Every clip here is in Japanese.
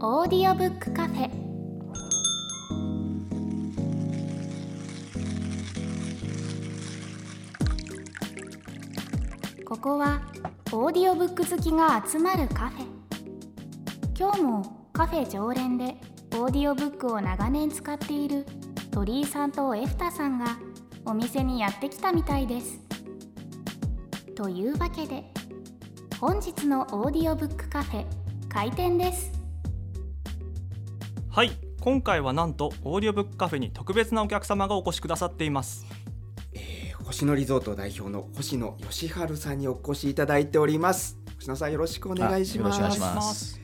オーディオブックカフェ。ここはオーディオブック好きが集まるカフェ。今日もカフェ常連でオーディオブックを長年使っている鳥居さんとエフタさんがお店にやってきたみたいです。というわけで本日のオーディオブックカフェ開店です。はい。今回はなんとオーディオブックカフェに特別なお客様がお越しくださっています。えー星野リゾート代表の星野佳路さんにお越しいただいております。星野さんよろしくお願いします。あよろしくお願いします。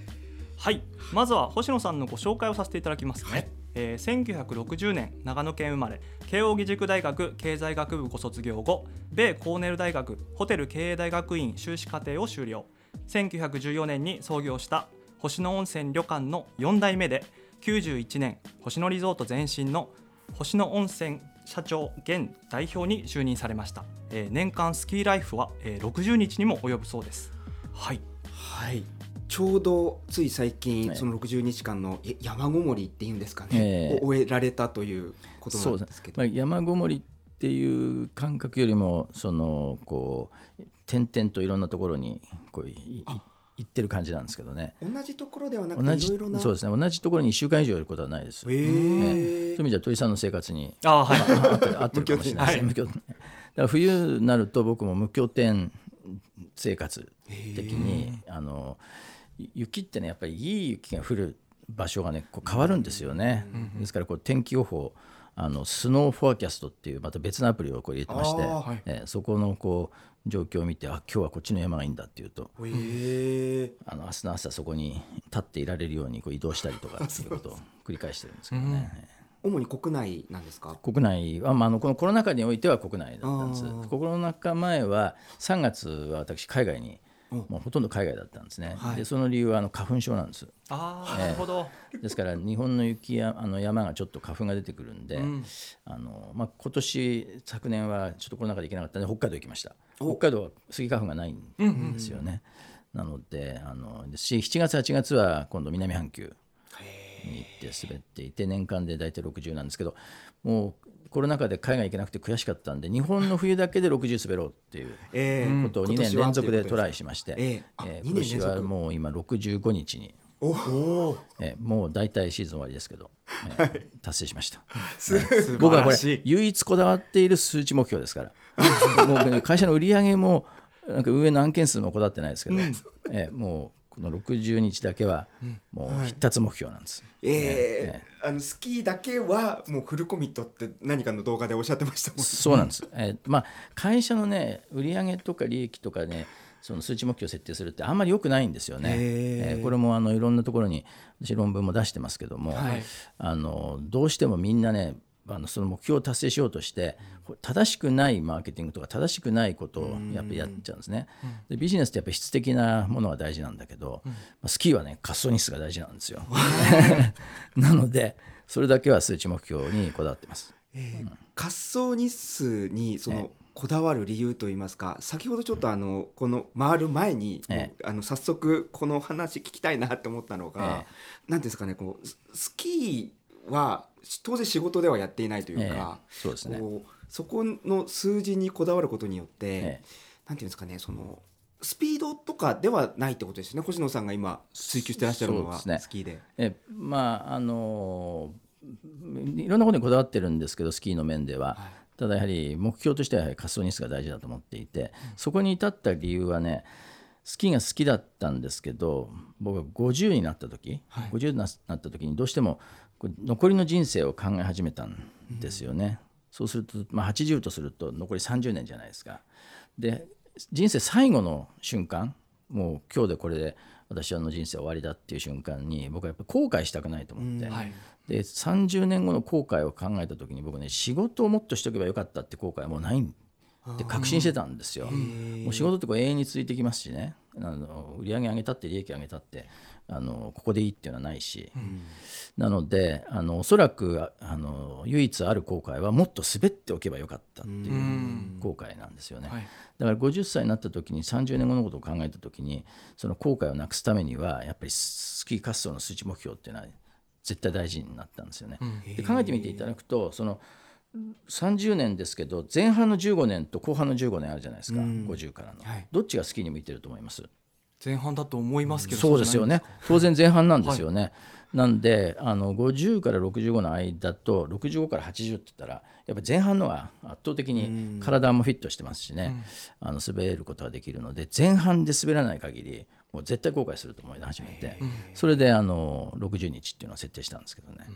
はい。まずは星野さんのご紹介をさせていただきますね、はい。えー1960年長野県生まれ慶應義塾大学経済学部ご卒業後米コーネル大学ホテル経営大学院修士課程を修了。1914年に創業した星野温泉旅館の4代目で91年星野リゾート前身の星野温泉社長現代表に就任されました、えー年間スキーライフは、えー60日にも及ぶそうです。はい。はい。ちょうどつい最近、はい。その60日間のえ山ごもりっていうんですかね、ええを終えられたということそうんですけど。まあ、山ごもりっていう感覚よりもそのこう点々といろんなところにこういい行ってる感じなんですけどね。同じところではなく同じていろいろな。そうですね。同じところに1週間以上いることはないです、へえええ。そういう意味じゃ鳥さんの生活にあーはい。合ってる合ってるかもしれないですね。無無拠点だから冬になると僕も無拠点生活的にあの雪ってねやっぱりいい雪が降る場所がねこう変わるんですよね、ですからこう天気予報あのスノーフォアキャストっていうまた別のアプリをこう入れてまして、あーはい。えそこのこう状況を見てあ今日はこっちの山がいいんだっていうとへえあの明日の朝そこに立っていられるようにこう移動したりとかっていうことを繰り返してるんですけどね。主に国内なんですか？国内は、まあ、あのこのコロナ禍においては国内だったんです。コロナ禍前は3月は私海外にうん。もうほとんど海外だったんですね、はい。でその理由はあの花粉症なんです。ああ、なるほど。ですから日本の雪やあの山がちょっと花粉が出てくるんで、ん。あのまあ、今年昨年はちょっとコロナ禍で行けなかったんで北海道行きました。お北海道はスギ花粉がないんですよね、なのであのでし7月8月は今度南半球に行って滑っていて年間で大体60なんですけどもうコロナ禍で海外行けなくて悔しかったんで日本の冬だけで60滑ろうっていうええ。ことを2年連続でトライしまして、え今年はもう今65日に、おおえーもう大体シーズン終わりですけど、えー達成しました。す僕はこれ唯一こだわっている数値目標ですから。もうね会社の売り上げもなんか運営の案件数もこだわってないですけど、えーもうこの60日だけはもう必達目標なんです、ええあのスキーだけはもうフルコミットって何かの動画でおっしゃってましたもんそうなんです、えーまあ、会社のね売上とか利益とかねその数値目標を設定するってあんまり良くないんですよね。えーこれもあのいろんなところに私論文も出してますけども、はいあのどうしてもみんなねあのその目標を達成しようとして正しくないマーケティングとか正しくないことをやっぱりやっちゃうんですね。でビジネスってやっぱり質的なものが大事なんだけど、まあスキーはね滑走日数が大事なんですよ。なのでそれだけは数値目標にこだわってます。えー滑走日数にそえのこだわる理由といいますか先ほどちょっとあのこの回る前に、えあの早速この話聞きたいなって思ったのが、えなんていうんですかねこうススキーは当然仕事ではやっていないというか、ええ。そうですね。こうそこの数字にこだわることによって、ええ。なんていうんですかねそのスピードとかではないってことですよね。星野さんが今追求してらっしゃるのは、スキーで。えまああのいろんなことにこだわってるんですけどスキーの面では、はいただやはり目標としてはやはり滑走日数が大事だと思っていて、そこに至った理由はねスキーが好きだったんですけど僕が50になった時、はい50になった時にどうしても残りの人生を考え始めたんですよね。そうすると、まあ、80とすると残り30年じゃないですか。で人生最後の瞬間もう今日でこれで私はあの人生終わりだっていう瞬間に僕はやっぱ後悔したくないと思って、はい。で30年後の後悔を考えた時に僕ね仕事をもっとしておけばよかったって後悔はもうないって確信してたんですよ。もう仕事ってこう永遠に続いてきますしね。あの売り上げ上げたって利益上げたってあのここでいいっていうのはないし、なのであのおそらくあの唯一ある後悔はもっと滑っておけばよかったっていう後悔なんですよね。はい。だから50歳になった時に30年後のことを考えた時にその後悔をなくすためにはやっぱりスキー滑走の数値目標っていうのは絶対大事になったんですよね。で考えてみていただくとその30年ですけど前半の15年と後半の15年あるじゃないですか、50からの、はい。どっちがスキーに向いてると思います？前半だと思いますけどそうですよね。当然前半なんですよね、はなんであの50から65の間と65から80って言ったらやっぱ前半のが圧倒的に体もフィットしてますしね、あの滑ることができるので前半で滑らない限りもう絶対後悔すると思い始めて、それであの60日っていうのを設定したんですけどね、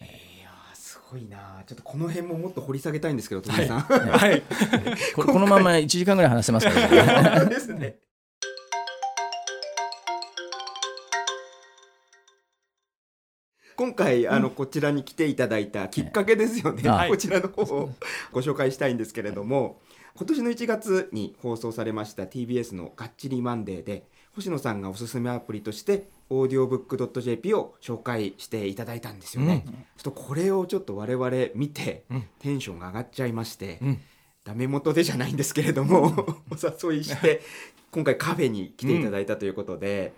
いやーすごいな。ちょっとこの辺ももっと掘り下げたいんですけどはい。これ このまま1時間ぐらい話せますからね。ですね今回あのこちらに来ていただいたきっかけですよね、はい。こちらの方をご紹介したいんですけれども今年の1月に放送されました TBS の「がっちりマンデー」で星野さんがおすすめアプリとしてオーディオブック .jp を紹介していただいたんですよね、ちょっとこれをちょっと我々見てうん。テンションが上がっちゃいまして、うん。ダメ元でじゃないんですけれども お誘いして今回カフェに来ていただいたということで,、で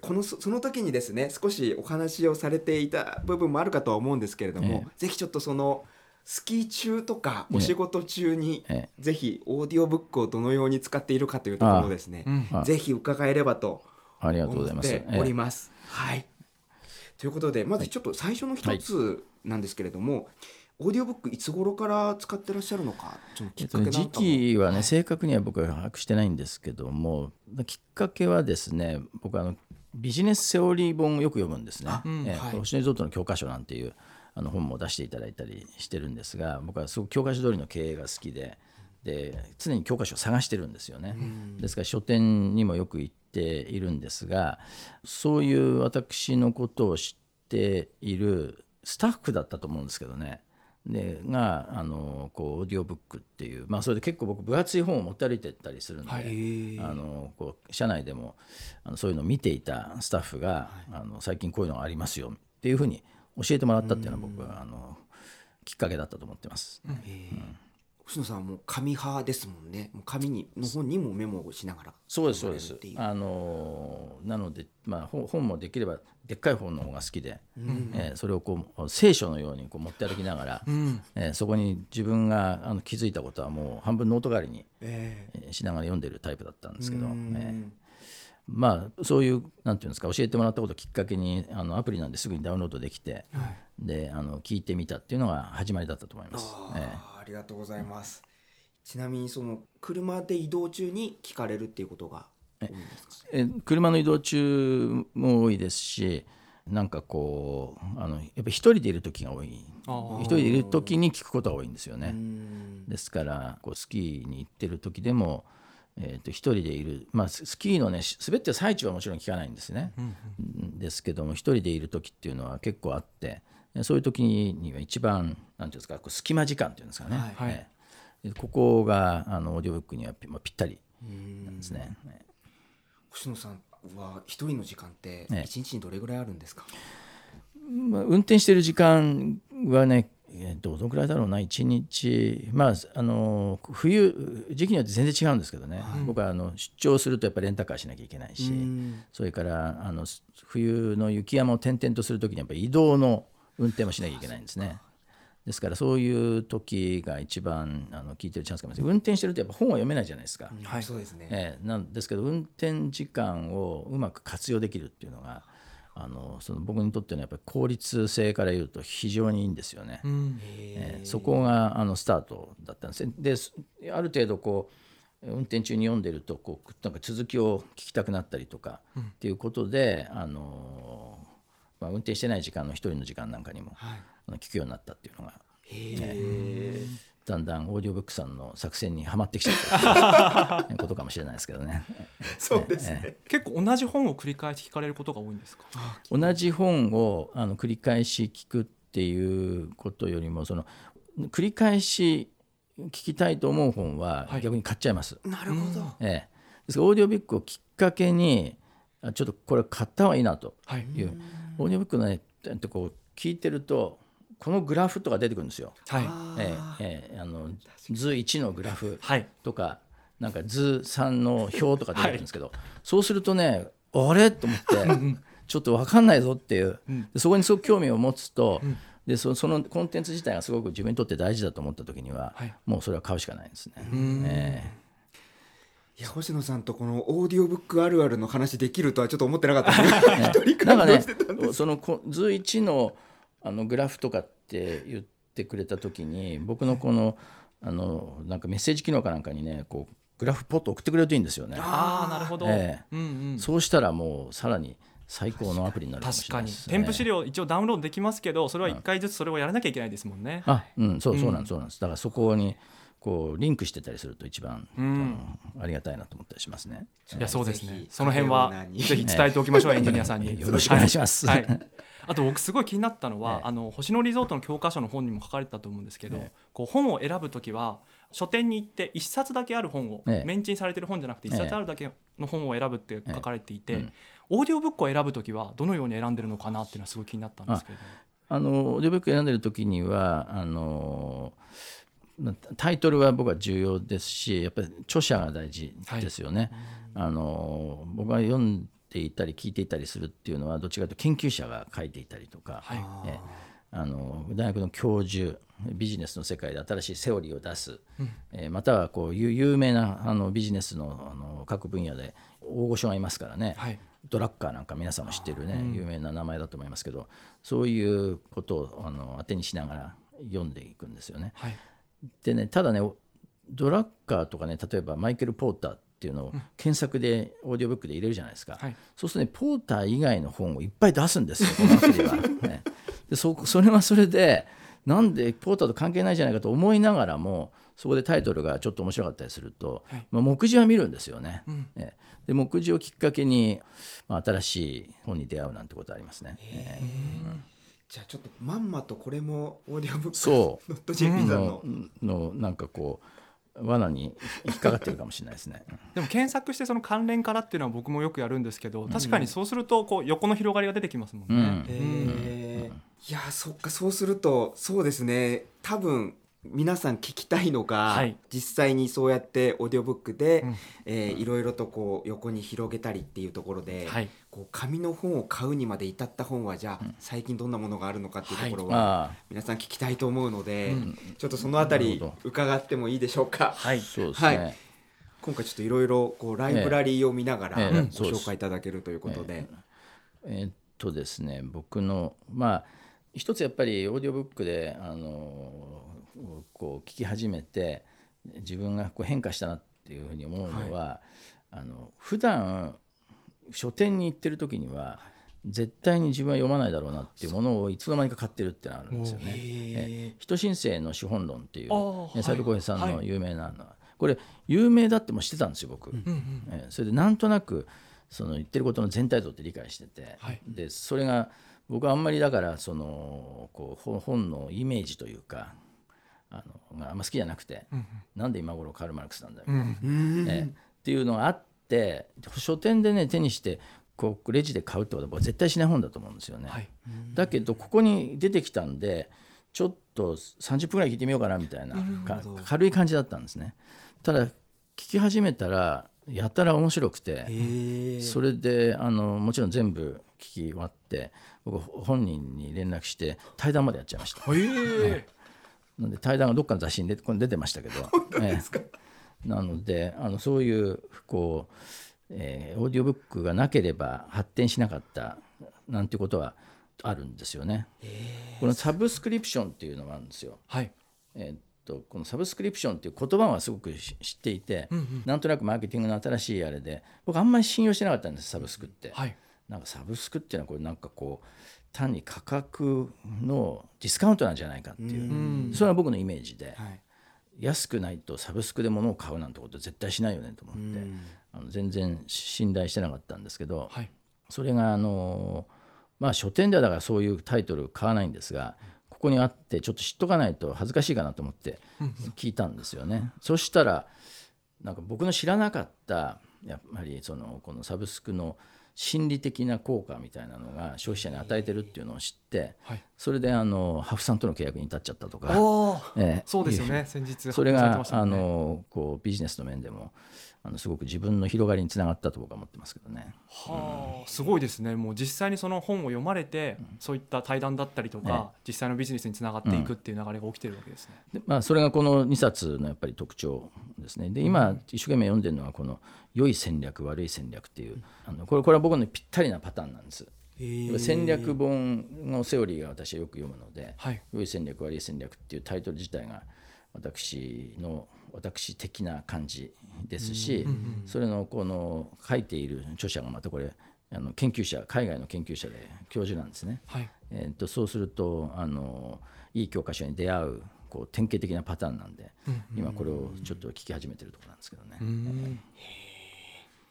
このそその時にですね少しお話をされていた部分もあるかとは思うんですけれども、ぜひちょっとそのスキー中とかええ。お仕事中に、えぜひオーディオブックをどのように使っているかというところをですね、うん。あぜひ伺えればとありがとうご思ざいます。っております。はい。ということでまずちょっと最初の一つなんですけれども、オーディオブックいつ頃から使ってらっしゃるのか時期はね、正確には僕は把握してないんですけどもきっかけはですね僕はあのビジネスセオリー本をよく読むんですねあ。うんええはい星野リゾートの教科書なんていうあの本も出していただいたりしてるんですが僕はすごく教科書通りの経営が好きでで常に教科書を探してるんですよね。ですから書店にもよく行っているんですがそういう私のことを知っているスタッフだったと思うんですけどねでがあのこうオーディオブックっていう、まあ、それで結構僕分厚い本を持って歩いてったりするんで、はい。あのこう社内でもあのそういうのを見ていたスタッフが、あの最近こういうのがありますよっていうふうに教えてもらったっていうのは僕はあのきっかけだったと思ってます。星野さんはもう紙派ですもんね。もう紙にの本にもメモをしながらそうですそうです。あのなので、まあ、本本もできればでっかい本の方が好きで、えーそれをこう聖書のようにこう持って歩きながら、うん。えーそこに自分があの気づいたことはもう半分ノート代わりに、ええーしながら読んでるタイプだったんですけど、うん。えー。まあそういうなんていうんですか教えてもらったことをきっかけにあのアプリなんですぐにダウンロードできて、であの聞いてみたっていうのが始まりだったと思います。あえーありがとうございます。ちなみにその車で移動中に聞かれるっていうことが多いんですか？え車の移動中も多いですしなんかこうあのやっぱり一人でいる時が多い。一人でいる時に聞くことが多いんですよね。うん。ですからこうスキーに行ってる時でも、えー、と一人でいる、まあ、ススキーのねし滑ってる最中はもちろん聞かないんですね、うんですけども一人でいる時っていうのは結構あってでそういう時には一番なんていうんですか隙間時間っていうんですかね、はい。えーでここがあのオーディオブックにはぴ,、ったりなんですね。ね星野さんは一人の時間ってええ。一日にどれぐらいあるんですか、まあ、運転してる時間はね、えーどのくらいだろうな1日。まああの冬時期によって全然違うんですけどね、僕はあの出張するとやっぱりレンタカーしなきゃいけないし、うん。それからあのす冬の雪山を転々とする時にやっぱり移動の運転もしなきゃいけないんですね。ですからそういう時が一番あの聞いてるチャンスかもしれない運転してるとやっぱ本は読めないじゃないですか。はいそうですね、ええなんですけど運転時間をうまく活用できるっていうのがあのその僕にとってのやっぱり効率性から言うと非常にいいんですよね。うんええそこがあのスタートだったんですね。ですある程度こう運転中に読んでるとこうなんか続きを聞きたくなったりとかっていうことで、あのまあ、運転してない時間の一人の時間なんかにも、はい。あの聞くようになったっていうのがへえだんだんオーディオブックさんの作戦にはまってきちゃった ことかもしれないですけどね。そうですね、結構同じ本を繰り返し聞かれることが多いんですか？同じ本をあの繰り返し聞くっていうことよりもその繰り返し聞きたいと思う本ははい。逆に買っちゃいます。なるほど、ええ、ですからオーディオブックをきっかけにあちょっとこれ買った方がいいなと。はい。いう、オーディオブックのねってこう聞いてるとこのグラフとか出てくるんですよ。はい。ええええあの図1のグラフはい。とか、なんか図3の表とか出てくるんですけど、そうするとねあれ？と思ってちょっと分かんないぞっていう、でそこにすごく興味を持つと、でそそのコンテンツ自体がすごく自分にとって大事だと思った時には、はい。もうそれは買うしかないですね。えいや星野さんとこのオーディオブックあるあるの話できるとはちょっと思ってなかった。ですねえ一人感動なんかねしてたんです。そのこ図1のあのグラフとかって言ってくれた時に僕のこのあのなんかメッセージ機能かなんかにねこうグラフポッと送ってくれるといいんですよね。ああなるほど、ええ。うんうん。そうしたらもうさらに最高のアプリになるかもし確かにれないです、ね。添付資料一応ダウンロードできますけどそれは1回ずつそれをやらなきゃいけないですもんね、あ、うん、そうそうなんです、そうなんです。だからそこにこうリンクしてたりすると一番、ん。ありがたいなと思ったりしますね。いやそうですね。その辺はぜひ伝えておきましょう エンジニアさんに。よろしくお願いします。はい。はい。あと僕すごい気になったのは、ええ。あの星野リゾートの教科書の本にも書かれてたと思うんですけど、ええ。こう本を選ぶときは書店に行って一冊だけある本を、ええメンチンされてる本じゃなくて一え。え冊あるだけの本を選ぶって書かれていて、ええ。うん。オーディオブックを選ぶときはどのように選んでるのかなっていうのはすごい気になったんですけれど。もあのオーディオブック選んでる時にはあのなタイトルは僕は重要ですしやっぱり著者が大事ですよね。あの僕が読んでいたり聞いていたりするっていうのはどっちかというと研究者が書いていたりとか、はい。えあの大学の教授ビジネスの世界で新しいセオリーを出す、えーまたはこう有有名なあのビジネスのあの各分野で大御所がいますからね、はい。ドラッカーなんか皆さんも知ってるね、有名な名前だと思いますけどそういうことをあの当てにしながら読んでいくんですよね。はいでねただねおドラッカーとかね例えばマイケル・ポーターっていうのを検索でオーディオブックで入れるじゃないですか、はい。そうするとねポーター以外の本をいっぱい出すんですよこのアプリは。ね、でそそれはそれでなんでポーターと関係ないじゃないかと思いながらもそこでタイトルがちょっと面白かったりすると、はい。まあ、目次は見るんですよね。ん。えで目次をきっかけに、まあ、新しい本に出会うなんてことありますね。えじゃあちょっとまんまとこれもオーディオブックそノット JP さんの。ののなんかこう罠に引っかかってるかもしれないですね。でも検索してその関連からっていうのは僕もよくやるんですけど確かにそうするとこう横の広がりが出てきますもんね。うんえー。いやーそっかそうするとそうですね。多分皆さん聞きたいのが、はい。実際にそうやってオーディオブックで、うん。えーいろいろとこう横に広げたりっていうところで、はい。こう紙の本を買うにまで至った本はじゃあ、最近どんなものがあるのかっていうところは、皆さん聞きたいと思うので、うん。ちょっとそのあたり伺ってもいいでしょうか？はい。そうですね。はい今回ちょっといろいろこうライブラリーを見ながらええ。ご紹介いただけるということで、えー。っとですね僕のまあ一つやっぱりオーディオブックであのこう聞き始めて自分がこう変化したなっていうふうに思うのは、あの普段書店に行ってる時には絶対に自分は読まないだろうなっていうものをいつの間にか買ってるってのがあるんですよね。え人申請の資本論っていうあーね斉藤浩平さんのはい。有名なのはこれ有名だっても知ってたんですよ僕。うんうんえーそれでなんとなくその言ってることの全体像って理解してて、はい。でそれが僕はあんまりだからそのこう本本のイメージというかあのがあんま好きじゃなくて、うんなんで今頃カール・マルクスなんだよ、うんうん。えーっていうのがあって書店でね手にしてこうレジで買うってことは絶対しない本だと思うんですよね。はい。だけどここに出てきたんでちょっと30分ぐらい聞いてみようかなみたいなか軽い感じだったんですね。ただ聞き始めたらやたら面白くて、それであのもちろん全部聞き終わって僕本人に連絡して対談までやっちゃいました。え。なんで対談がどっかの雑誌に出てこれ出てましたけど。ええ。なのであのそういうこう、えーオーディオブックがなければ発展しなかったなんてことはあるんですよね。このサブスクリプションっていうのがあるんですよ。はい。えーっとこのサブスクリプションっていう言葉はすごくし知っていて、なんとなくマーケティングの新しいあれで僕あんまり信用してなかったんですサブスクって。はい。なんかサブスクっていうのはこれなんかこう単に価格のディスカウントなんじゃないかっていう、それは僕のイメージで、はい。安くないとサブスクで物を買うなんてこと絶対しないよねと思って、あの全然信頼してなかったんですけど、はい。それがあのまあ書店ではだからそういうタイトル買わないんですがここにあってちょっと知っとかないと恥ずかしいかなと思って聞いたんですよね。そしたらなんか僕の知らなかったやっぱりそのこのサブスクの心理的な効果みたいなのが消費者に与えてるっていうのを知ってはい。それであのハフさんとの契約に至っちゃったとか、ええ。そうですよね。先日それがあのこうビジネスの面でもあのすごく自分の広がりにつながったと僕は思ってますけどね。はあすごいですねもう実際にその本を読まれて、そういった対談だったりとか、実際のビジネスにつながっていくっていう流れが起きてるわけですね。でまあ、それがこの2冊のやっぱり特徴ですね。で今一生懸命読んでるのはこの「良い戦略悪い戦略」っていうあのこれこれは僕のぴったりなパターンなんです。戦略本のセオリーが私はよく読むのではい「良い戦略悪い戦略」っていうタイトル自体が私の私的な感じですし、それのこの書いている著者がまたこれあの研究者海外の研究者で教授なんですね。はい。えー、とそうするとあのいい教科書に出会うこう典型的なパターンなんで、今これをちょっと聞き始めてるところなんですけどね。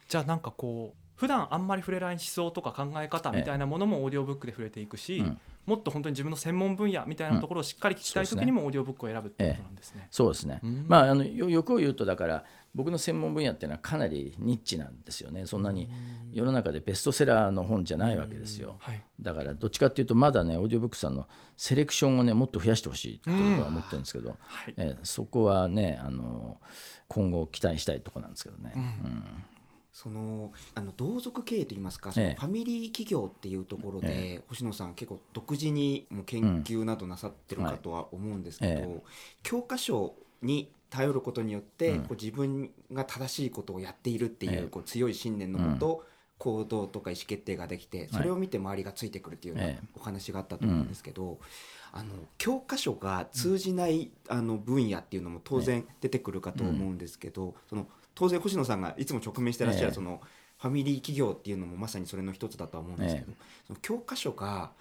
じゃあなんかこう普段あんまり触れない思想とか考え方みたいなものもオーディオブックで触れていくし、うん。もっと本当に自分の専門分野みたいなところをしっかり聞きたい時にもオーディオブックを選ぶってことなんですね。そうですね、うん。まああのよ欲を言うとだから僕の専門分野っていうのはかなりニッチなんですよね。そんなに世の中でベストセラーの本じゃないわけですよ、はい。だからどっちかっていうとまだねオーディオブックさんのセレクションをねもっと増やしてほしいと僕は思ってるんですけど、はい。えーそこはねあの今後期待したいところなんですけどね。うんそのあの同族経営といいますかファミリー企業っていうところで、え星野さん結構独自にもう研究などなさってるかとは思うんですけど、はいえ教科書に頼ることによって、うん。こう自分が正しいことをやっているっていう,、ええ。こう強い信念のもと、行動とか意思決定ができてそれを見て周りがついてくるっていうようなええ。お話があったと思うんですけど、あの教科書が通じない、あの分野っていうのも当然出てくるかと思うんですけど、その当然星野さんがいつも直面してらっしゃええ。るそのファミリー企業っていうのもまさにそれの一つだとは思うんですけど、その教科書が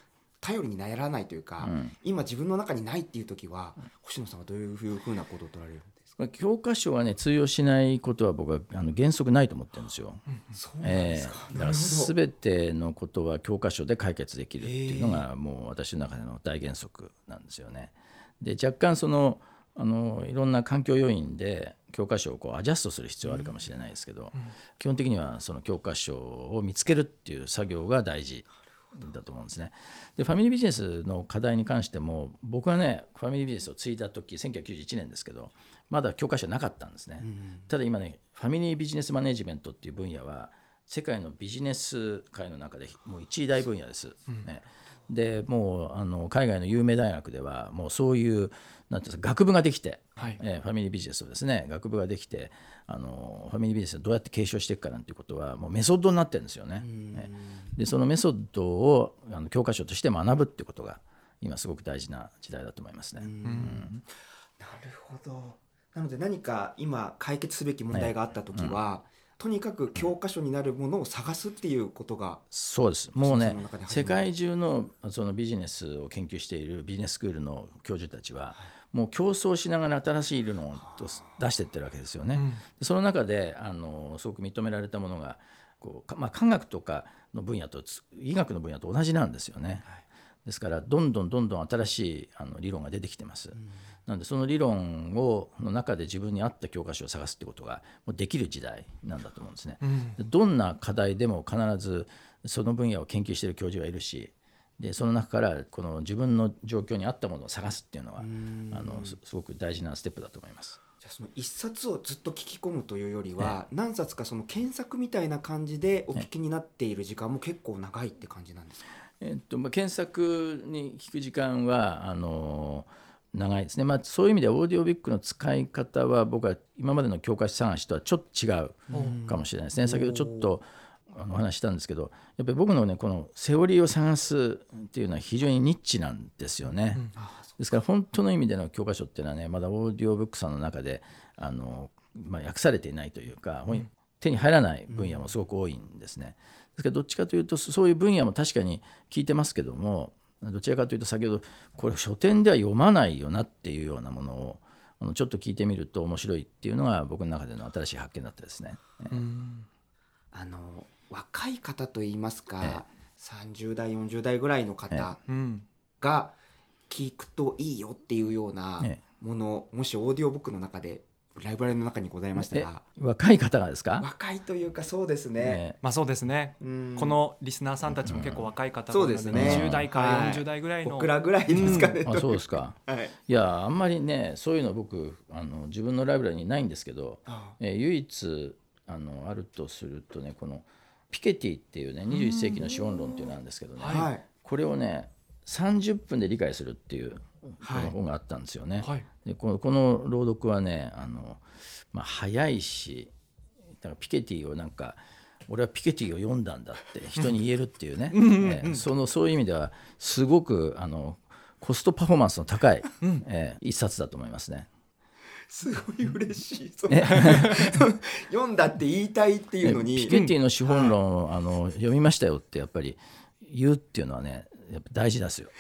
頼りにならないというか、うん。今自分の中にないっていう時は星野さんはどういうふうなことを取られるんですか？教科書がね通用しないことは僕はあの原則ないと思ってるんですよ。そうええ。だから全てのことは教科書で解決できるっていうのがもう私の中での大原則なんですよね。で若干そのあのいろんな環境要因で教科書をこうアジャストする必要はあるかもしれないですけど、基本的にはその教科書を見つけるっていう作業が大事だと思うんですね。でファミリービジネスの課題に関しても僕はねファミリービジネスを継いだ時1991年ですけどまだ教科書なかったんですね。ただ今ねファミリービジネスマネジメントっていう分野は世界のビジネス界の中でもう一大分野です。ねでもうあの海外の有名大学ではもうそういうなんていうんですか学部ができて、はい。えーファミリービジネスをですね学部ができてあのファミリービジネスをどうやって継承していくかなんていうことはもうメソッドになってるんですよね。ねでそのメソッドをあの教科書として学ぶってことが今すごく大事な時代だと思いますね。なるほど。なので何か今解決すべき問題があった時は、とにかく教科書になるものを探すっていうことがそうですもうね世界中のそのビジネスを研究しているビジネススクールの教授たちはもう競争しながら新しい理論を出していってるわけですよね。でその中であのすごく認められたものがこうかまあ、科学とかの分野とつ医学の分野と同じなんですよね。ですからどんどんどんどん新しいあの理論が出てきてます。なのでその理論をの中で自分に合った教科書を探すってことがもうできる時代なんだと思うんですね。でどんな課題でも必ずその分野を研究している教授がいるしでその中からこの自分の状況に合ったものを探すっていうのはあのすすごく大事なステップだと思います。じゃあその一冊をずっと聞き込むというよりは、何冊かその検索みたいな感じでお聞きになっている時間も結構長いって感じなんですか、えっとまあ、検索に聞く時間はあの長いですね、まあ、そういう意味でオーディオビックの使い方は僕は今までの教科書探しとはちょっと違うかもしれないですね。先ほどちょっとあのお話ししたんですけどやっぱり僕のねこのセオリーを探すっていうのは非常にニッチなんですよね。ですから本当の意味での教科書っていうのはねまだオーディオブックさんの中であの、まあ、訳されていないというか、本手に入らない分野もすごく多いんですね。ですからどっちかというとそういう分野も確かに聞いてますけどもどちらかというと先ほどこれ書店では読まないよなっていうようなものをあのちょっと聞いてみると面白いっていうのが僕の中での新しい発見だったですね。あの若い方といいますか、30代40代ぐらいの方うんが聞くといいよっていうようなええ。もの、もしオーディオブックの中でライブラリの中にございましたえが若い方がですか、若いというかそうですね、えまあそうですね。うん。このリスナーさんたちも結構若い方そうなのですね20代からはい。40代ぐらいの、僕らぐらいですかね、えあそうですか。はい。いやあんまりねそういうの僕あの自分のライブラリにないんですけど、あえー唯一あのあるとするとねこのピケティっていうね21世紀の資本論っていうのがあるんですけどね、はい。これをね30分で理解するっていう本があったんですよね。はいでこのこの朗読はねあの、まあ、早いしだからピケティをなんか俺はピケティを読んだんだって人に言えるっていうね、えーそのそういう意味ではすごくあのコストパフォーマンスの高い、えー一冊だと思いますね。すごい嬉しい。読んだって言いたいっていうのに。ピケティの資本論を、あの読みましたよってやっぱり言うっていうのはねやっぱ大事ですよ。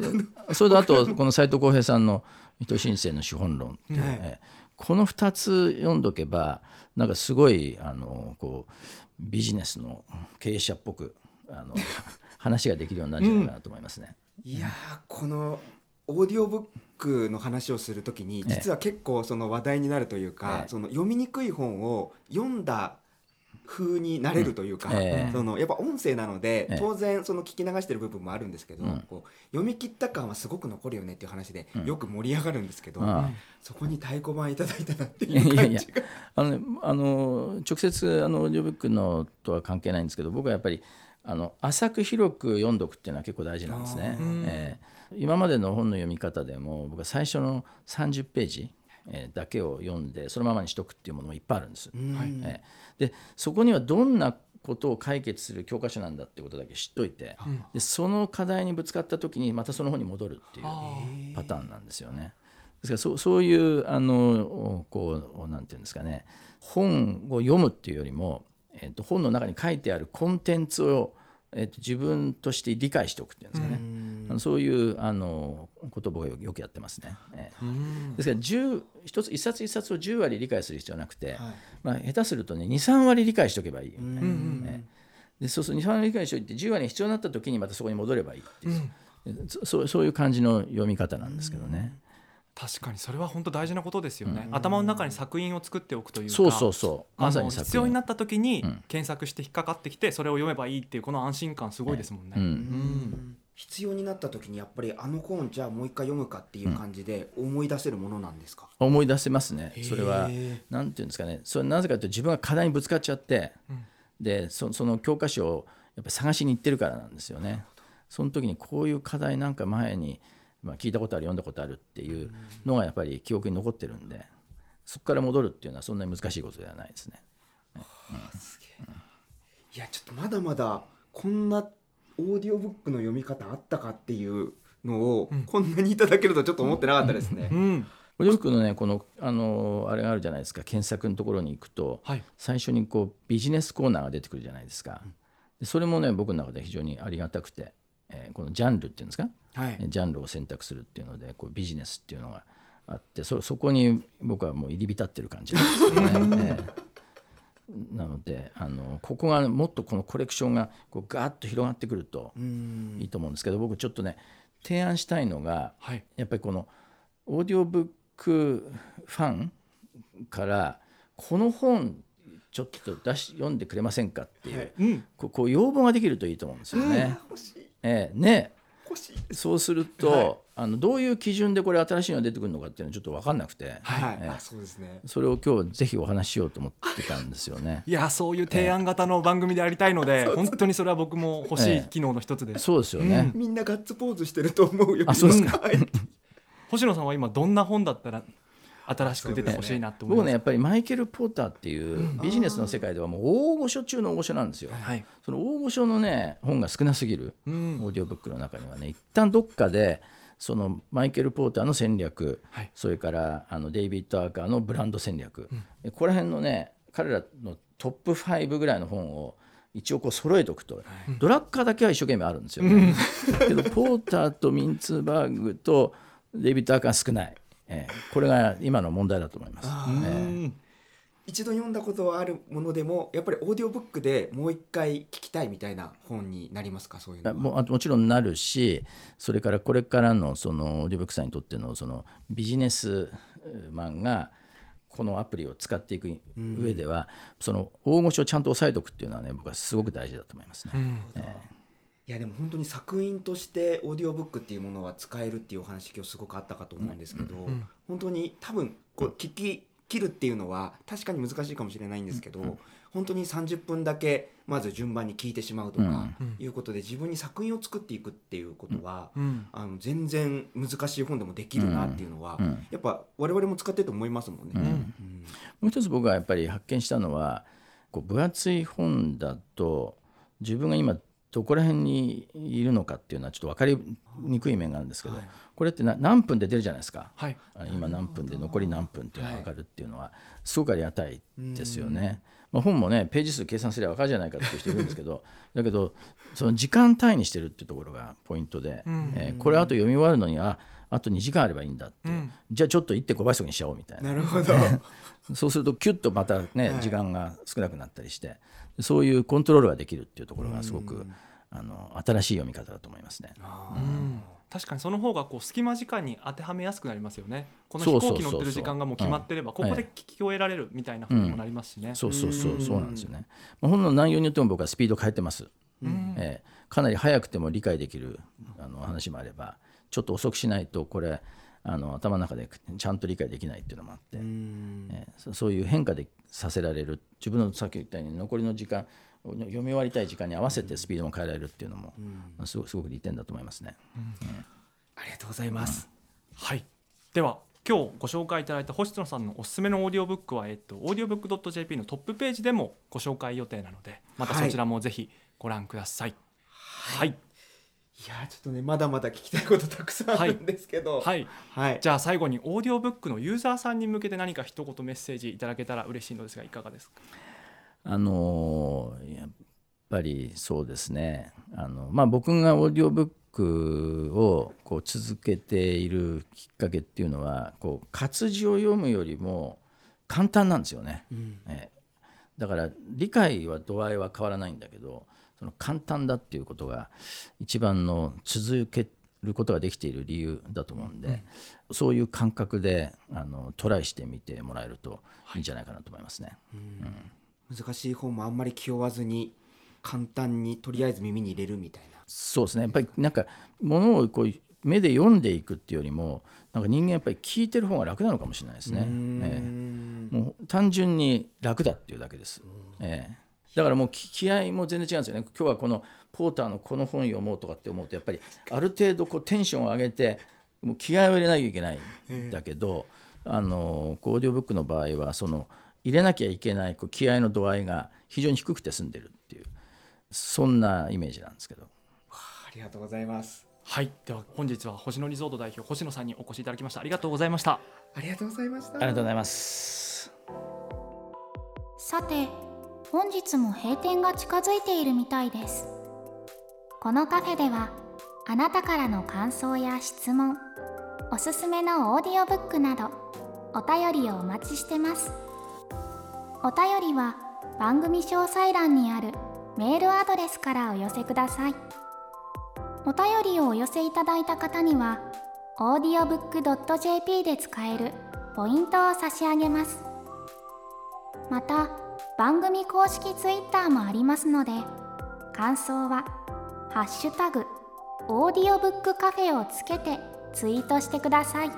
ええそそれとあとこの斉藤浩平さんの「人申請の資本論」っていう、はいええこの2つ読んどけばなんかすごいあのこうビジネスの経営者っぽくあの話ができるようになるんじゃないかなと思いますね。いやーこのオーディオブックの話をするときにええ実は結構その話題になるというか、ええその読みにくい本を読んだ風になれるというか、うん。ええ。そのやっぱ音声なので、ええ。当然その聞き流してる部分もあるんですけど、うん。こう読み切った感はすごく残るよねっていう話でうん。よく盛り上がるんですけど、ああそこに太鼓判いただいたなっていう感じが。あのねあの直接あのオーディオブックのとは関係ないんですけど僕はやっぱりあの浅く広く読んどくっていうのは結構大事なんですね。今までの本の読み方でも僕は最初の30ページ、えーだけを読んでそのままにしとくっていうものもいっぱいあるんです。うん。えー。でそこにはどんなことを解決する教科書なんだってことだけ知っといて、でその課題にぶつかった時にまたその本に戻るっていうパターンなんですよね。ですからそうそういうあのこうなんていうんですかね。本を読むっていうよりも、えっと本の中に書いてあるコンテンツを、えっと自分として理解しておくっていうんですかね、あのそういうあのことをよくやってますね。ええ。ですから10一つ一冊一冊を10割理解する必要はなくて、まあ、下手するとね23割理解しておけばいいよね。ええ。でそうそう23割理解しておいて10割に必要になった時にまたそこに戻ればいいっていう、そそうそういう感じの読み方なんですけどね。確かにそれは本当大事なことですよね、頭の中に作品を作っておくというかそうそうそう。まさに必要になった時にうん。検索して引っかかってきてそれを読めばいいっていうこの安心感すごいですもんね、うん。うん必要になった時にやっぱりあの本じゃあもう一回読むかっていう感じで思い出せるものなんですか、思い出せますね。それは。へえなんていうんですかね。それなぜかというと自分が課題にぶつかっちゃって、でそその教科書をやっぱり探しに行ってるからなんですよね。その時にこういう課題なんか前に、まあ、聞いたことある読んだことあるっていうのがやっぱり記憶に残ってるんでそこから戻るっていうのはそんなに難しいことではないですね。いやちょっとまだまだこんなオーディオブックの読み方あったかっていうのを、こんなにいただけるとちょっと思ってなかったですね。うん。オーディオブックのねこのあのあれがあるじゃないですか検索のところに行くと、はい最初にこうビジネスコーナーが出てくるじゃないですか、でそれもね僕の中で非常にありがたくて、えーこのジャンルっていうん。ですか、はいジャンルを選択するっていうのでこうビジネスっていうのがあってそそこに僕はもう入り浸ってる感じなん。ですよね。ええなのであのここがもっとこのコレクションがこうガーッと広がってくるといいと思うんですけど僕ちょっとね提案したいのがはい。やっぱりこのオーディオブックファンからこの本ちょっと出し読んでくれませんかっていう、うん。こう要望ができるといいと思うんですよね。ええねそうすると、あのどういう基準でこれ新しいのが出てくるのかっていうのはちょっと分かんなくて、はい、そうですね。それを今日ぜひお話ししようと思ってたんですよね。いやそういう提案型の番組でありたいので、本当にそれは僕も欲しい機能の一つです、そうですよね。みんなガッツポーズしてると思うよ。あそうですか。はい。星野さんは今どんな本だったら新しく出てほしいなって思います。僕ねやっぱりマイケル・ポーターっていうビジネスの世界ではもう大御所中の大御所なんですよ。はい。その大御所のね本が少なすぎる、うん。オーディオブックの中にはね一旦どっかでそのマイケル・ポーターの戦略、はい。それからあのデイビッド・アーカーのブランド戦略、ここら辺のね彼らのトップ5ぐらいの本を一応こう揃えておくと、ドラッカーだけは一生懸命あるんですよ、ねけどポーターとミンツバーグとデイビッド・アーカーが少ない、ええこれが今の問題だと思います。一度読んだことはあるものでもやっぱりオーディオブックでもう一回聞きたいみたいな本になりますか？そういうのは。もあもちろんなるしそれからこれからのそのオーディオブックさんにとってのそのビジネスマンがこのアプリを使っていく上では、その大御所をちゃんと押さえておくっていうのはね僕はすごく大事だと思いますね。いやでも本当に作品としてオーディオブックっていうものは使えるっていうお話今日すごくあったかと思うんですけど、本当に多分こう聞き切るっていうのは確かに難しいかもしれないんですけど、本当に30分だけまず順番に聞いてしまうとかいうことで自分に作品を作っていくっていうことは、あの全然難しい本でもできるなっていうのは、やっぱ我々も使ってると思いますもんね。もう一つ僕がやっぱり発見したのはこう分厚い本だと自分が今どこら辺にいるのかっていうのはちょっと分かりにくい面があるんですけど、はい、これって何分で出るじゃないですか、はい、今何分で残り何分っていうのが分かるっていうのはすごくありがたいですよね。まあ、本もねページ数計算すれば分かるじゃないかっていう人いるんですけど だけどその時間単位にしてるっていうところがポイントで、えー、これあと読み終わるのにああと2時間あればいいんだって、うん、じゃあちょっと1.5倍速にしちゃおうみたいな。なるほど。そうするとキュッとまたね、はい、時間が少なくなったりしてそういうコントロールができるっていうところがすごく、あの新しい読み方だと思いますね。うん確かにその方がこう隙間時間に当てはめやすくなりますよね。この飛行機乗ってる時間がもう決まってればここで聞き終えられるみたいなふうにもなりますしね。そうそうそうそうなんですよね。まあ、本の内容によっても僕はスピード変えてます。えー、かなり早くても理解できるあの話もあればちょっと遅くしないとこれあの頭の中でちゃんと理解できないっていうのもあって、えー、そういう変化でさせられる。自分のさっき言ったように残りの時間読み終わりたい時間に合わせてスピードも変えられるっていうのも、うん、すごすごく利点だと思いますね、うん、ありがとうございます、はい。では今日ご紹介いただいた星野さんのおすすめのオーディオブックは、えっと、オーディオブック .jp のトップページでもご紹介予定なのでまたそちらもぜひご覧ください。はい、はいいやちょっとねまだまだ聞きたいことたくさんあるんですけど、はい、はい、じゃあ最後にオーディオブックのユーザーさんに向けて何か一言メッセージいただけたら嬉しいのですがいかがですか？あのやっぱりそうですね。あの、まあ、僕がオーディオブックをこう続けているきっかけっていうのはこう活字を読むよりも簡単なんですよね、うん、え。だから理解は度合いは変わらないんだけどその簡単だっていうことが一番の続けることができている理由だと思うんで、うん、そういう感覚であのトライしてみてもらえるといいんじゃないかなと思いますね。うん、難しい本もあんまり気負わずに簡単にとりあえず耳に入れるみたいな。そうですねやっぱりなんかものをこう目で読んでいくっていうよりもなんか人間やっぱり聞いてる方が楽なのかもしれないですね。ええ、もう単純に楽だっていうだけです。ええだからもう気合も全然違うんですよね。今日はこのポーターのこの本読もうとかって思うとやっぱりある程度こうテンションを上げてもう気合を入れなきゃいけないんだけど、あのオーディオブックの場合はその入れなきゃいけないこう気合の度合いが非常に低くて済んでるっていうそんなイメージなんですけど。ありがとうございます。はい。では本日は星野リゾート代表星野さんにお越しいただきました。ありがとうございました。ありがとうございました。ありがとうございます。さて本日も閉店が近づいているみたいです。このカフェではあなたからの感想や質問おすすめのオーディオブックなどお便りをお待ちしてます。お便りは番組詳細欄にあるメールアドレスからお寄せください。お便りをお寄せいただいた方には audiobook.jp で使えるポイントを差し上げます。また番組公式 Twitter もありますので感想は「ハッシュタグオーディオブックカフェ」をつけてツイートしてください。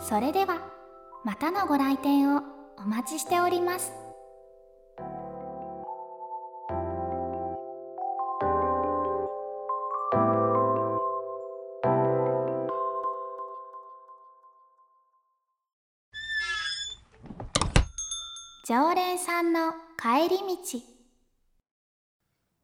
それではまたのご来店をお待ちしております。常連さんの帰り道。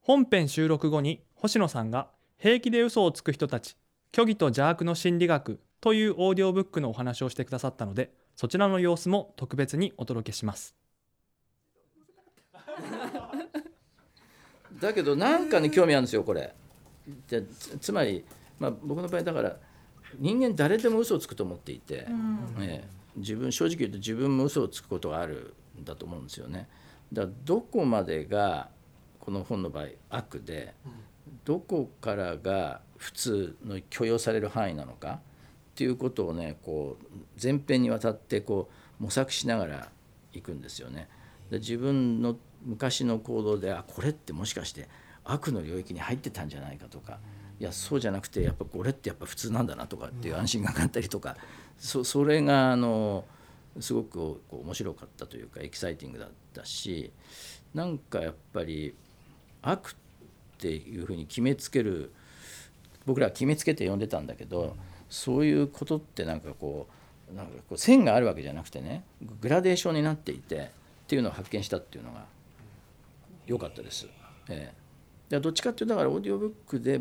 本編収録後に星野さんが平気で嘘をつく人たち虚偽と邪悪の心理学というオーディオブックのお話をしてくださったのでそちらの様子も特別にお届けします。だけどなんかね興味あるんですよこれ。じゃつまり、まあ、僕の場合だから人間誰でも嘘をつくと思っていて、うん、え。自分正直言うと自分も嘘をつくことがあるだと思うんですよね。だからどこまでがこの本の場合悪でどこからが普通の許容される範囲なのかっっていうことをねこう前編にわたってこう模索しながらいくんですよね。で自分の昔の行動であこれってもしかして悪の領域に入ってたんじゃないかとかいやそうじゃなくてやっぱこれってやっぱ普通なんだなとかっていう安心感があったりとかそそれがあのすごくこう面白かったというかエキサイティングだったしなんかやっぱり悪っていうふうに決めつける僕らは決めつけて呼んでたんだけどそういうことってなんかこうなんかこう線があるわけじゃなくてねグラデーションになっていてっていうのを発見したっていうのが良かったです。ええ、どっちかっていうとだからオーディオブックで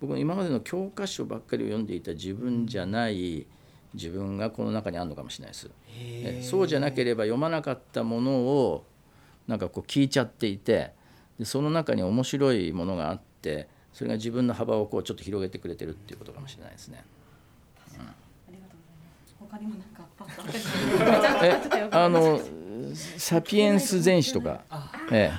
僕の今までの教科書ばっかりを読んでいた自分じゃない自分がこの中にあるのかもしれないです。えそうじゃなければ読まなかったものをなんかこう聞いちゃっていてでその中に面白いものがあってそれが自分の幅をこうちょっと広げてくれてるっていうことかもしれないですね。他にもなんかパッとえあのサピエンス全史とか、ええ、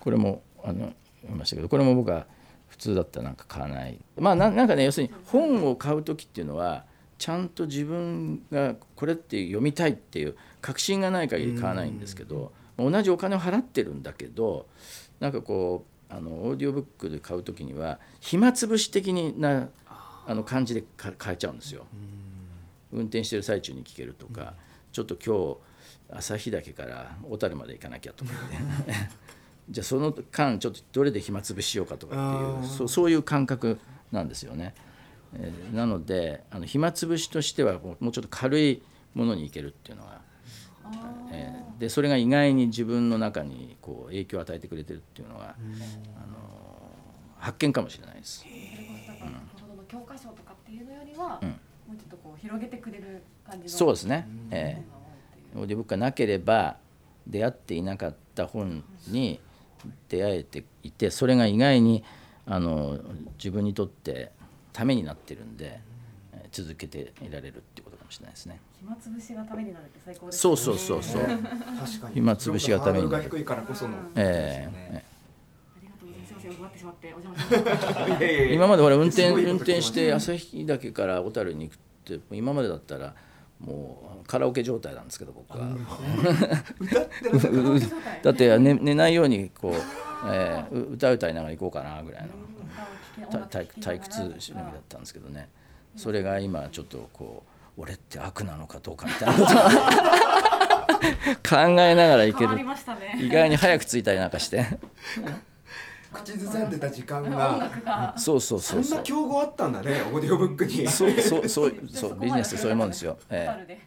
これもあの読みましたけどこれも僕は普通だったらなんか買わない。まあななんかね要するに本を買う時っていうのはちゃんと自分がこれって読みたいっていう確信がない限り買わないんですけど同じお金を払ってるんだけどなんかこうあのオーディオブックで買う時には暇つぶし的なあの感じで買えちゃうんですよ。運転してる最中に聞けるとか、ちょっと今日旭岳から小樽まで行かなきゃとかね。じゃあその間ちょっとどれで暇つぶししようかとかっていうそそういう感覚なんですよね。えー、なのであの暇つぶしとしてはもうちょっと軽いものにいけるっていうのが、えー、でそれが意外に自分の中にこう影響を与えてくれてるっていうのは、あの発見かもしれないです。うん、教科書とかっていうのよりは、うん。もうちょっとこう広げてくれる感じそうですね、えー、オーディオブックがなければ出会っていなかった本に出会えていてそれが意外にあの自分にとってためになってるんで、えー、続けていられるっていうことかもしれないですね。暇つぶしがためになるって最高です、ね、そうそうそうそう。暇つぶしがためになる。ええ。ー今まで俺運転運転して旭岳から小樽に行くって今までだったらもうカラオケ状態なんですけど僕は。だって寝寝ないようにこう、えー、歌歌いながら行こうかなぐらいの退退屈しのぎだったんですけどね。それが今ちょっとこう俺って悪なのかどうかみたいなこと考えながら行ける、意外に早く着いたりなんかして。口ずさんでた時間が。そうそうそうそんな競合あったんだねオーディオブックに。そうそうそう。そうビジネスそういうもんですよ、ええ、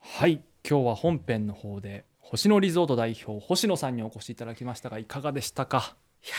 はい今日は本編の方で星野リゾート代表星野さんにお越しいただきましたがいかがでしたか？いや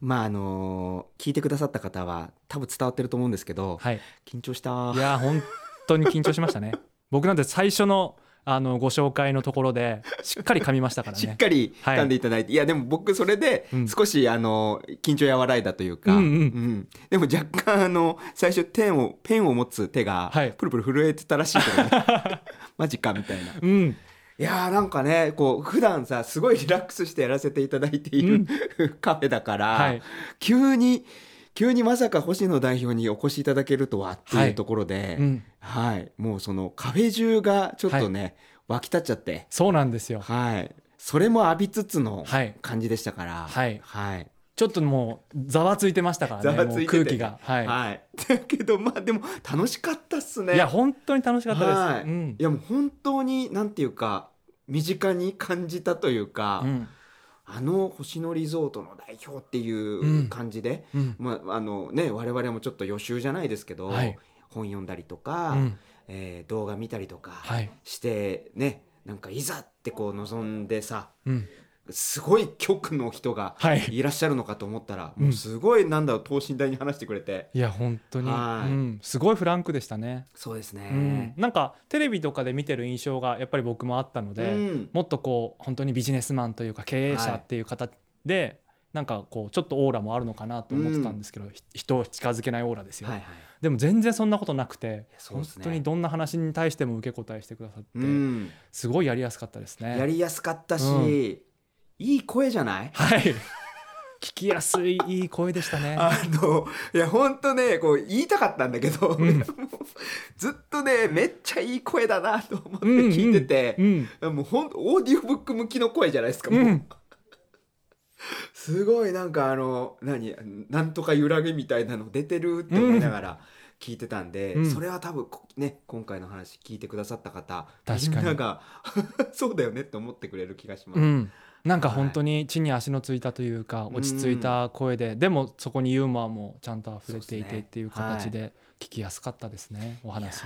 まああのー、聞いてくださった方は多分伝わってると思うんですけど、はい、緊張した。いや本当に緊張しましたね。僕なんて最初のあのご紹介のところでしっかり噛みましたからね。しっかり噛んでいただいて、はい、いやでも僕それで少し、あの緊張和らいだというか、うんうん。うん、でも若干あの最初ペンをペンを持つ手がプルプル震えてたらしいけど、ね、マジかみたいな。うんいやーなんかねこう普段さすごいリラックスしてやらせていただいている、うん、カフェだから、はい、急に急にまさか星野代表にお越しいただけるとはっていうところで、はい、うん、はい、もうそのカフェ中がちょっとね、はい、湧き立っちゃって。そうなんですよ。はい。それも浴びつつの感じでしたから、はい、はいちょっともうざわついてましたからね空気が。はい、はい、だけどまあでも楽しかったっすね。いや本当に楽しかったです、はい。うん、いやもう本当になんていうか身近に感じたというか、うん。あの星野リゾートの代表っていう感じで、うん、まああのね、我々もちょっと予習じゃないですけど、はい、本読んだりとか、うん、えー、動画見たりとかして、はい、ねなんかいざってこう望んでさ、うん、すごい局の人がい。らっしゃるのかと思ったら、はい、もうすごいなんだろう等身大に話してくれて、いや本当に、うん、すごいフランクでしたね。そうですね、うん、なんかテレビとかで見てる印象がやっぱり僕もあったので、うん、もっとこう本当にビジネスマンというか経営者っていう形で、はい、なんかこうちょっとオーラもあるのかなと思ってたんですけど、人を近づけないオーラですよ、はいはい、でも全然そんなことなくて、ね、本当にどんな話に対しても受け答えしてくださって、すごいやりやすかったですね。やりやすかったし、いい声じゃない？はい。聞きやすいいい声でしたね。あのいや本当ねこう言いたかったんだけど、うん。ずっとねめっちゃいい声だなと思って聞いてて、うんもうほんオーディオブック向きの声じゃないですかもう、う んすごいなんかあの何なんとか揺らぎみたいなの出てるって思いながら聞いてたんで、うん。それは多分こね今回の話聞いてくださった方確かに。みんながそうだよねって思ってくれる気がします。うん、なんか本当に地に足のついたというか、落ち着いた声で、でもそこにユーモアもちゃんと溢れていてっていう形で聞きやすかったですね、お話。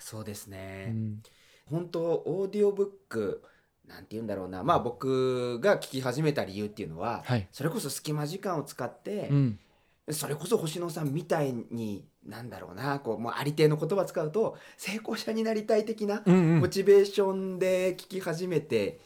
そうですね、うん。本当オーディオブックなんて言うんだろうな。まあ僕が聞き始めた理由っていうのは、はい。それこそ隙間時間を使ってう、ん。それこそ星野さんみたいになんだろうなこうもうありていの言葉使うと成功者になりたい的なうんうん。モチベーションで聞き始めて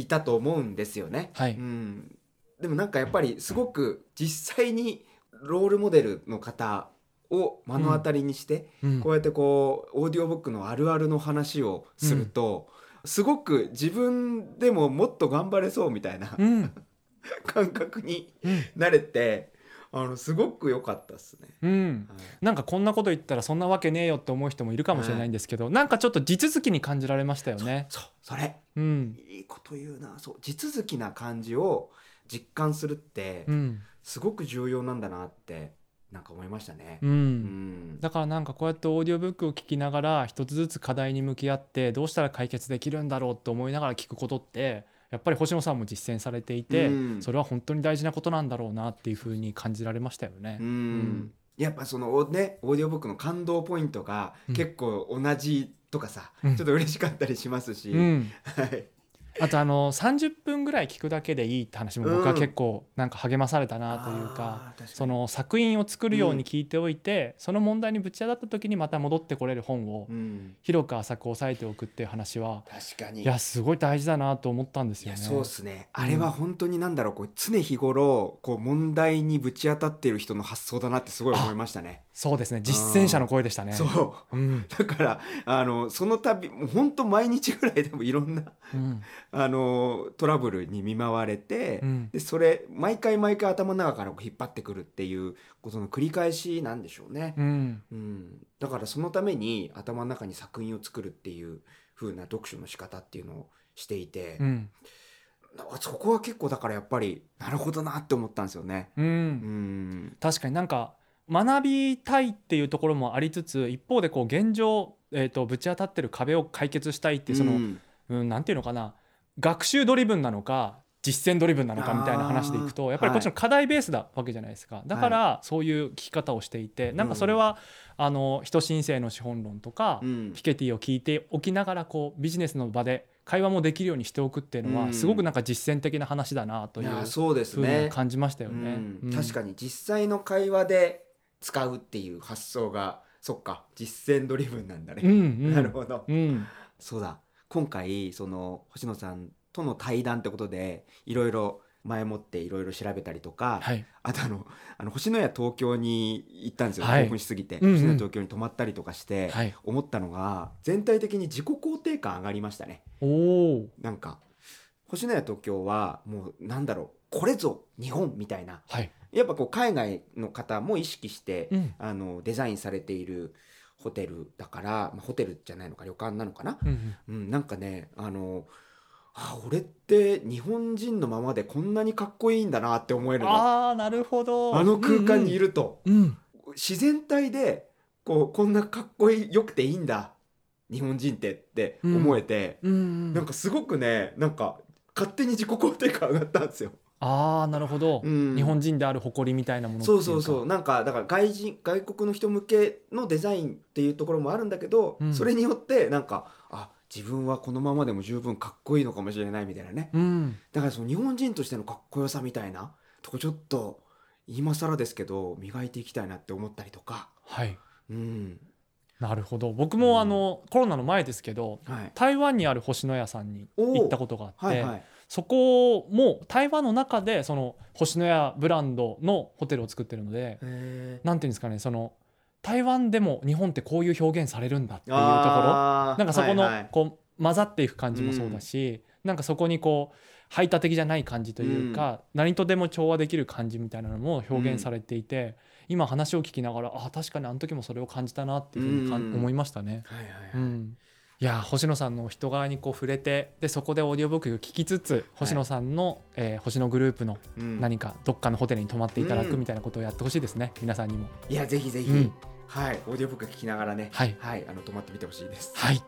いたと思うんですよね。はい。うん、でもなんかやっぱりすごく実際にロールモデルの方を目の当たりにして、うん。こうやってこうオーディオブックのあるあるの話をすると、すごく自分でももっと頑張れそうみたいなうん。感覚にうん。なれてあのすごく良かったですね。うん。はい。なんかこんなこと言ったらそんなわけねえよって思う人もいるかもしれないんですけど、なんかちょっと地続きに感じられましたよね。そうそれ。うん。いいこと言うな。そう地続きな感じを実感するってうん。すごく重要なんだなってなんか思いましたね。ううん。んだからなんかこうやってオーディオブックを聞きながら一つずつ課題に向き合ってどうしたら解決できるん。だろうって思いながら聞くことってやっぱり星野さんも実践されていて、うん。それは本当に大事なことなんだろうなっていうふうに感じられましたよね。うん。やっぱそのねオーディオブックの感動ポイントがうん結構同じとかさ、うん。ちょっと嬉しかったりしますし、うん。はい、あとあの30分ぐらい聞くだけでいいって話も僕は結構なんか励まされたなというか、その作品を作るように聞いておいて、その問題にぶち当たった時にまた戻ってこれる本をうん、広く浅く押さえておくっていう話は確かに。いやすごい大事だなと思ったんですよね。いやそうですね。あれは本当になんだろうこう常日頃こう問題にぶち当たっている人の発想だなってすごい思いましたね。そうですね。実践者の声でしたね。そう。うん。だからあのその度本当毎日ぐらいでもいろんなうん。あのトラブルに見舞われて、うん。でそれ毎回毎回頭の中から引っ張ってくるっていうことの繰り返しなんでしょうね。うん。うん、だからそのために頭の中に作品を作るっていう風な読書の仕方っていうのをしていて、そこは結構だからやっぱりなるほどなって思ったんですよね。うん。うん。確かになんか学びたいっていうところもありつつ一方でこう現状、えー、とぶち当たってる壁を解決したいっていうその、うん。うん、なんていうのかな。学習ドリブンなのか実践ドリブンなのかみたいな話でいくとやっぱりこっちの課題ベースだわけじゃないですか。だからそういう聞き方をしていてなんかそれはあの人新世の資本論とかうん。ピケティを聞いておきながらこうビジネスの場で会話もできるようにしておくっていうのうん。はすごくなんか実践的な話だなといいうやそうですふうにね。感じましたようね。ん。うん。確かに実際の会話で使うっていう発想がそっか実践ドリブンなんだね。うんうん。なるほど。うん。そうだ。今回その星野さんとの対談ってことでいろいろ前もっていろいろ調べたりとか、はい。あとあのあの星野屋東京に行ったんですよ、はい。興奮しすぎて、うんうん。星野屋東京に泊まったりとかして、はい。思ったのが全体的に自己肯定感上がりましたね。おおなんか星野屋東京はもうなんだろうこれぞ日本みたいなはいやっぱこう海外の方も意識して、うん。あのデザインされているホテルだから、まあ、ホテルじゃないのか旅館なのかな、うんうん、なんかねあのあ俺って日本人のままでこんなにかっこいいんだなって思えるの。あああなるほど。の空間にいると、うんうん。自然体でこうこんなかっこいいよくていいんだ。日本人ってって思えて、うん。なんかすごくねなんか勝手に自己肯定感上がったんですよ。ああなるほど、うん。日本人である誇りみたいなものそうそうそうう。なんかだから外人外国の人向けのデザインっていうところもあるんだけど、うん。それによってなんかあ自分はこのままでも十分かっこいいのかもしれないみたいなね。か、うん、だからその日本人としてのかっこよさみたいなとこちょっと今更ですけど磨いていきたいなって思ったりとか。はい。うん。なるほど。僕うんもあの、コロナの前ですけどはい。台湾にある星の屋さんに行ったことがあって、はいはいそこも台湾の中でその星の屋ブランドのホテルを作ってるのでへなんていうんですかねその台湾でも日本ってこういう表現されるんだっていうところ。なんかそこのこう混ざっていく感じもそうだし、なんかそこにこう排他的じゃない感じというか、何とでも調和できる感じみたいなのも表現されていて、今話を聞きながらあ確かにあの時もそれを感じたなっていうふうに思いましたね。はいはいはい。うんいや星野さんの人側にこう触れてでそこでオーディオブックを聞きつつ星野さんの、えー星野グループのうん。何かどっかのホテルに泊まっていただくうんみたいなことをやってほしいですね、皆さんにも。いやぜひぜひ、うん。はい。オーディオブック聞きながらね。はい。はい、あの泊まってみてほしいです。はい